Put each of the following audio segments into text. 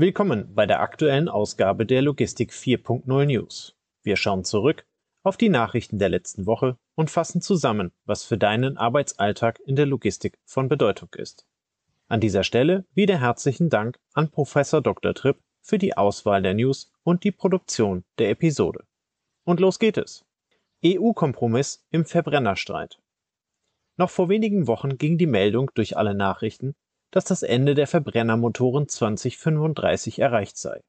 Willkommen bei der aktuellen Ausgabe der Logistik 4.0 News. Wir schauen zurück auf die Nachrichten der letzten Woche und fassen zusammen, was für deinen Arbeitsalltag in der Logistik von Bedeutung ist. An dieser Stelle wieder herzlichen Dank an Professor Dr. Tripp für die Auswahl der News und die Produktion der Episode. Und los geht es. EU-Kompromiss im Verbrennerstreit. Noch vor wenigen Wochen ging die Meldung durch alle Nachrichten, dass das Ende der Verbrennermotoren 2035 erreicht sei.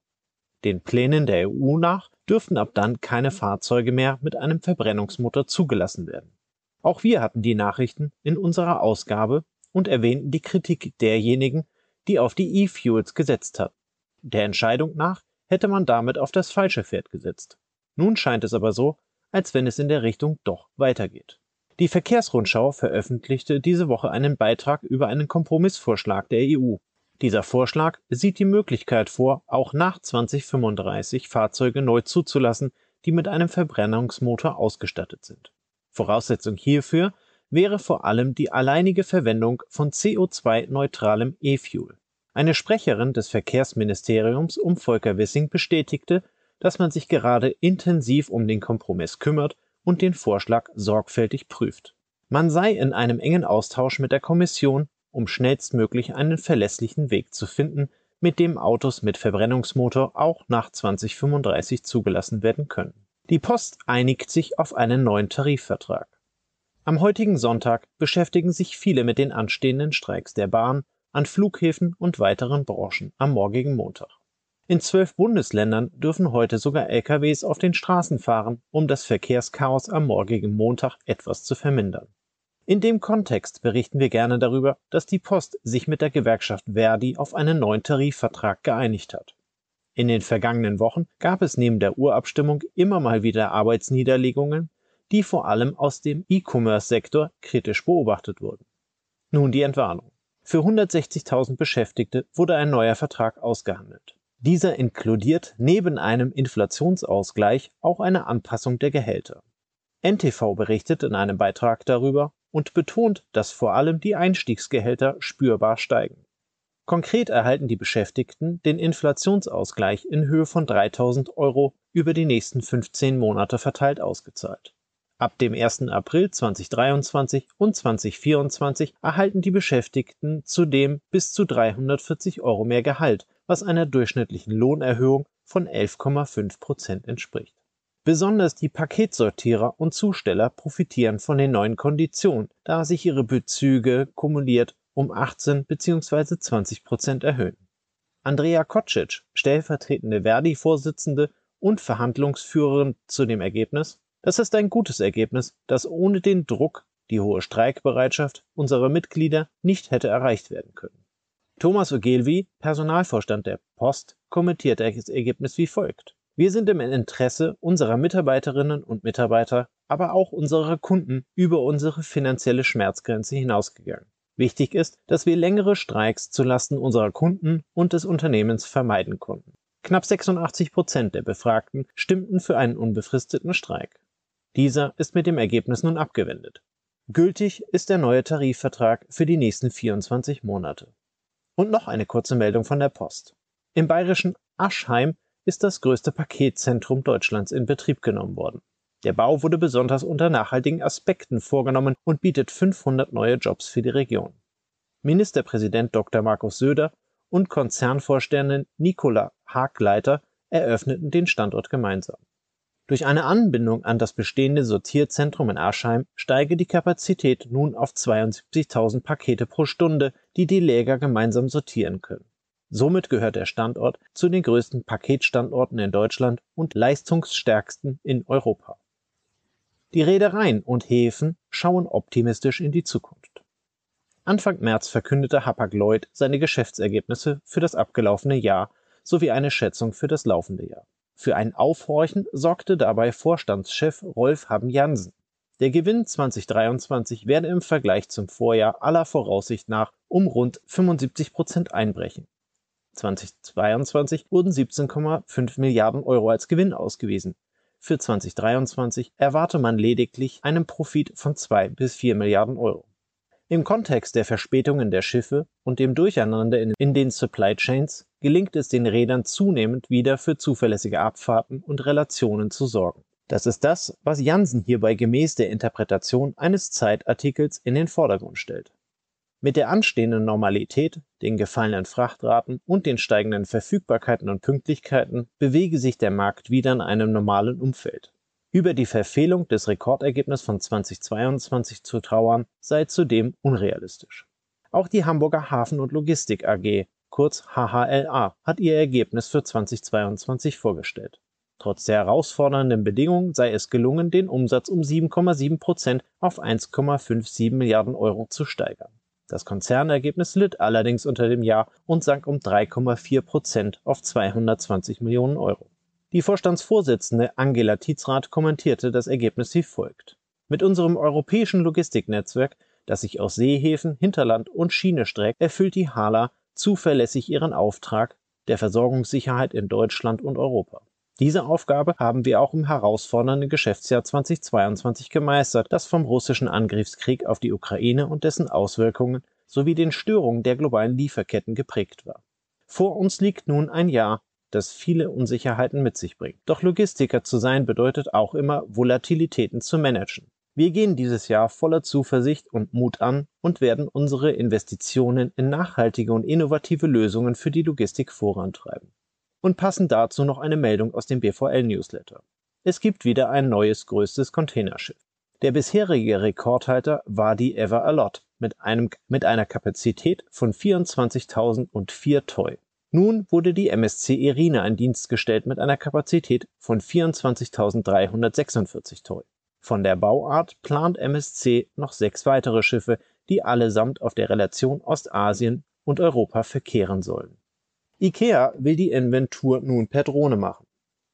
Den Plänen der EU nach dürften ab dann keine Fahrzeuge mehr mit einem Verbrennungsmotor zugelassen werden. Auch wir hatten die Nachrichten in unserer Ausgabe und erwähnten die Kritik derjenigen, die auf die E-Fuels gesetzt hatten. Der Entscheidung nach hätte man damit auf das falsche Pferd gesetzt. Nun scheint es aber so, als wenn es in der Richtung doch weitergeht. Die Verkehrsrundschau veröffentlichte diese Woche einen Beitrag über einen Kompromissvorschlag der EU. Dieser Vorschlag sieht die Möglichkeit vor, auch nach 2035 Fahrzeuge neu zuzulassen, die mit einem Verbrennungsmotor ausgestattet sind. Voraussetzung hierfür wäre vor allem die alleinige Verwendung von CO2-neutralem E-Fuel. Eine Sprecherin des Verkehrsministeriums um Volker Wissing bestätigte, dass man sich gerade intensiv um den Kompromiss kümmert und den Vorschlag sorgfältig prüft. Man sei in einem engen Austausch mit der Kommission, um schnellstmöglich einen verlässlichen Weg zu finden, mit dem Autos mit Verbrennungsmotor auch nach 2035 zugelassen werden können. Die Post einigt sich auf einen neuen Tarifvertrag. Am heutigen Sonntag beschäftigen sich viele mit den anstehenden Streiks der Bahn, an Flughäfen und weiteren Branchen am morgigen Montag. In zwölf Bundesländern dürfen heute sogar LKWs auf den Straßen fahren, um das Verkehrschaos am morgigen Montag etwas zu vermindern. In dem Kontext berichten wir gerne darüber, dass die Post sich mit der Gewerkschaft Verdi auf einen neuen Tarifvertrag geeinigt hat. In den vergangenen Wochen gab es neben der Urabstimmung immer mal wieder Arbeitsniederlegungen, die vor allem aus dem E-Commerce-Sektor kritisch beobachtet wurden. Nun die Entwarnung. Für 160.000 Beschäftigte wurde ein neuer Vertrag ausgehandelt. Dieser inkludiert neben einem Inflationsausgleich auch eine Anpassung der Gehälter. NTV berichtet in einem Beitrag darüber und betont, dass vor allem die Einstiegsgehälter spürbar steigen. Konkret erhalten die Beschäftigten den Inflationsausgleich in Höhe von 3000 Euro über die nächsten 15 Monate verteilt ausgezahlt. Ab dem 1. April 2023 und 2024 erhalten die Beschäftigten zudem bis zu 340 Euro mehr Gehalt, was einer durchschnittlichen Lohnerhöhung von 11,5 Prozent entspricht. Besonders die Paketsortierer und Zusteller profitieren von den neuen Konditionen, da sich ihre Bezüge kumuliert um 18 bzw. 20 Prozent erhöhen. Andrea Kocic, stellvertretende Verdi-Vorsitzende und Verhandlungsführerin zu dem Ergebnis, das ist ein gutes Ergebnis, das ohne den Druck, die hohe Streikbereitschaft unserer Mitglieder nicht hätte erreicht werden können. Thomas Ogilvy, Personalvorstand der Post, kommentiert das Ergebnis wie folgt. Wir sind im Interesse unserer Mitarbeiterinnen und Mitarbeiter, aber auch unserer Kunden über unsere finanzielle Schmerzgrenze hinausgegangen. Wichtig ist, dass wir längere Streiks zulasten unserer Kunden und des Unternehmens vermeiden konnten. Knapp 86 Prozent der Befragten stimmten für einen unbefristeten Streik. Dieser ist mit dem Ergebnis nun abgewendet. Gültig ist der neue Tarifvertrag für die nächsten 24 Monate. Und noch eine kurze Meldung von der Post. Im bayerischen Aschheim ist das größte Paketzentrum Deutschlands in Betrieb genommen worden. Der Bau wurde besonders unter nachhaltigen Aspekten vorgenommen und bietet 500 neue Jobs für die Region. Ministerpräsident Dr. Markus Söder und Konzernvorständin Nicola Hagleiter eröffneten den Standort gemeinsam. Durch eine Anbindung an das bestehende Sortierzentrum in Aschheim steige die Kapazität nun auf 72.000 Pakete pro Stunde, die die Läger gemeinsam sortieren können. Somit gehört der Standort zu den größten Paketstandorten in Deutschland und leistungsstärksten in Europa. Die Reedereien und Häfen schauen optimistisch in die Zukunft. Anfang März verkündete Hapag-Lloyd seine Geschäftsergebnisse für das abgelaufene Jahr sowie eine Schätzung für das laufende Jahr. Für ein Aufhorchen sorgte dabei Vorstandschef Rolf Haben Jansen. Der Gewinn 2023 werde im Vergleich zum Vorjahr aller Voraussicht nach um rund 75 Prozent einbrechen. 2022 wurden 17,5 Milliarden Euro als Gewinn ausgewiesen. Für 2023 erwarte man lediglich einen Profit von 2 bis 4 Milliarden Euro. Im Kontext der Verspätungen der Schiffe und dem Durcheinander in, den Supply Chains gelingt es den Rädern zunehmend wieder für zuverlässige Abfahrten und Relationen zu sorgen. Das ist das, was Jansen hierbei gemäß der Interpretation eines Zeitartikels in den Vordergrund stellt. Mit der anstehenden Normalität, den gefallenen Frachtraten und den steigenden Verfügbarkeiten und Pünktlichkeiten bewege sich der Markt wieder in einem normalen Umfeld. Über die Verfehlung des Rekordergebnisses von 2022 zu trauern, sei zudem unrealistisch. Auch die Hamburger Hafen- und Logistik AG, kurz HHLA, hat ihr Ergebnis für 2022 vorgestellt. Trotz der herausfordernden Bedingungen sei es gelungen, den Umsatz um 7,7 Prozent auf 1,57 Milliarden Euro zu steigern. Das Konzernergebnis litt allerdings unter dem Jahr und sank um 3,4 Prozent auf 220 Millionen Euro. Die Vorstandsvorsitzende Angela Tietzrath kommentierte das Ergebnis wie folgt. Mit unserem europäischen Logistiknetzwerk, das sich aus Seehäfen, Hinterland und Schiene streckt, erfüllt die HALA zuverlässig ihren Auftrag der Versorgungssicherheit in Deutschland und Europa. Diese Aufgabe haben wir auch im herausfordernden Geschäftsjahr 2022 gemeistert, das vom russischen Angriffskrieg auf die Ukraine und dessen Auswirkungen sowie den Störungen der globalen Lieferketten geprägt war. Vor uns liegt nun ein Jahr, das viele Unsicherheiten mit sich bringt. Doch Logistiker zu sein bedeutet auch immer, Volatilitäten zu managen. Wir gehen dieses Jahr voller Zuversicht und Mut an und werden unsere Investitionen in nachhaltige und innovative Lösungen für die Logistik vorantreiben und passend dazu noch eine Meldung aus dem BVL-Newsletter. Es gibt wieder ein neues größtes Containerschiff. Der bisherige Rekordhalter war die Ever Alot mit, einem, mit einer Kapazität von 24.004 Toy. Nun wurde die MSC Irina in Dienst gestellt mit einer Kapazität von 24.346 Toy. Von der Bauart plant MSC noch sechs weitere Schiffe, die allesamt auf der Relation Ostasien und Europa verkehren sollen. IKEA will die Inventur nun per Drohne machen.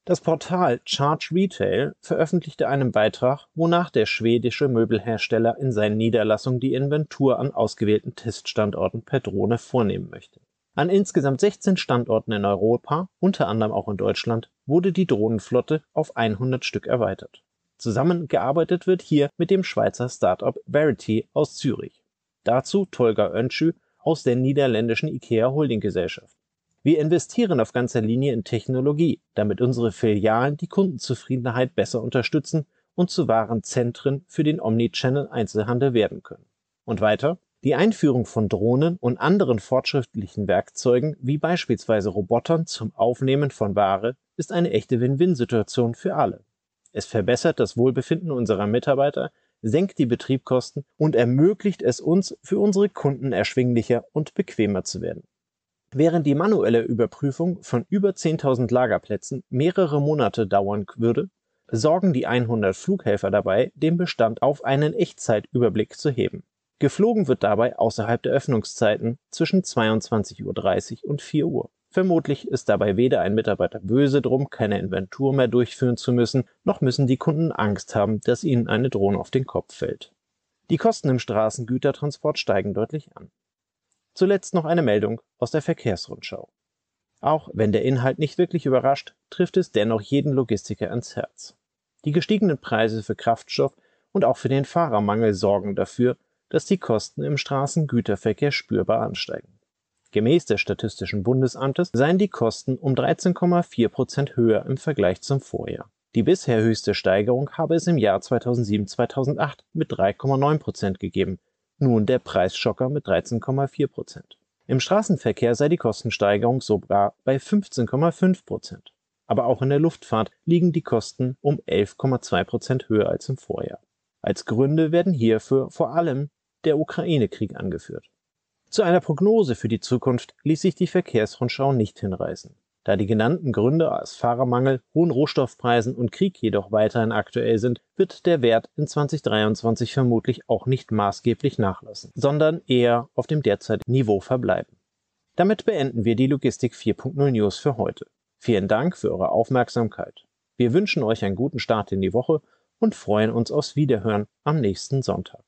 Das Portal Charge Retail veröffentlichte einen Beitrag, wonach der schwedische Möbelhersteller in seinen Niederlassungen die Inventur an ausgewählten Teststandorten per Drohne vornehmen möchte. An insgesamt 16 Standorten in Europa, unter anderem auch in Deutschland, wurde die Drohnenflotte auf 100 Stück erweitert. Zusammengearbeitet wird hier mit dem Schweizer Startup Verity aus Zürich. Dazu Tolga Önschü aus der niederländischen IKEA Holding Gesellschaft. Wir investieren auf ganzer Linie in Technologie, damit unsere Filialen die Kundenzufriedenheit besser unterstützen und zu wahren Zentren für den Omnichannel Einzelhandel werden können. Und weiter, die Einführung von Drohnen und anderen fortschrittlichen Werkzeugen wie beispielsweise Robotern zum Aufnehmen von Ware ist eine echte Win-Win-Situation für alle. Es verbessert das Wohlbefinden unserer Mitarbeiter, senkt die Betriebskosten und ermöglicht es uns, für unsere Kunden erschwinglicher und bequemer zu werden. Während die manuelle Überprüfung von über 10.000 Lagerplätzen mehrere Monate dauern würde, sorgen die 100 Flughelfer dabei, den Bestand auf einen Echtzeitüberblick zu heben. Geflogen wird dabei außerhalb der Öffnungszeiten zwischen 22.30 Uhr und 4 Uhr. Vermutlich ist dabei weder ein Mitarbeiter böse drum, keine Inventur mehr durchführen zu müssen, noch müssen die Kunden Angst haben, dass ihnen eine Drohne auf den Kopf fällt. Die Kosten im Straßengütertransport steigen deutlich an. Zuletzt noch eine Meldung aus der Verkehrsrundschau. Auch wenn der Inhalt nicht wirklich überrascht, trifft es dennoch jeden Logistiker ans Herz. Die gestiegenen Preise für Kraftstoff und auch für den Fahrermangel sorgen dafür, dass die Kosten im Straßengüterverkehr spürbar ansteigen. Gemäß des Statistischen Bundesamtes seien die Kosten um 13,4 Prozent höher im Vergleich zum Vorjahr. Die bisher höchste Steigerung habe es im Jahr 2007-2008 mit 3,9 Prozent gegeben, nun der Preisschocker mit 13,4 Prozent. Im Straßenverkehr sei die Kostensteigerung sogar bei 15,5 Prozent. Aber auch in der Luftfahrt liegen die Kosten um 11,2 Prozent höher als im Vorjahr. Als Gründe werden hierfür vor allem der Ukraine-Krieg angeführt. Zu einer Prognose für die Zukunft ließ sich die Verkehrsrundschau nicht hinreißen. Da die genannten Gründe als Fahrermangel, hohen Rohstoffpreisen und Krieg jedoch weiterhin aktuell sind, wird der Wert in 2023 vermutlich auch nicht maßgeblich nachlassen, sondern eher auf dem derzeitigen Niveau verbleiben. Damit beenden wir die Logistik 4.0 News für heute. Vielen Dank für eure Aufmerksamkeit. Wir wünschen euch einen guten Start in die Woche und freuen uns aufs Wiederhören am nächsten Sonntag.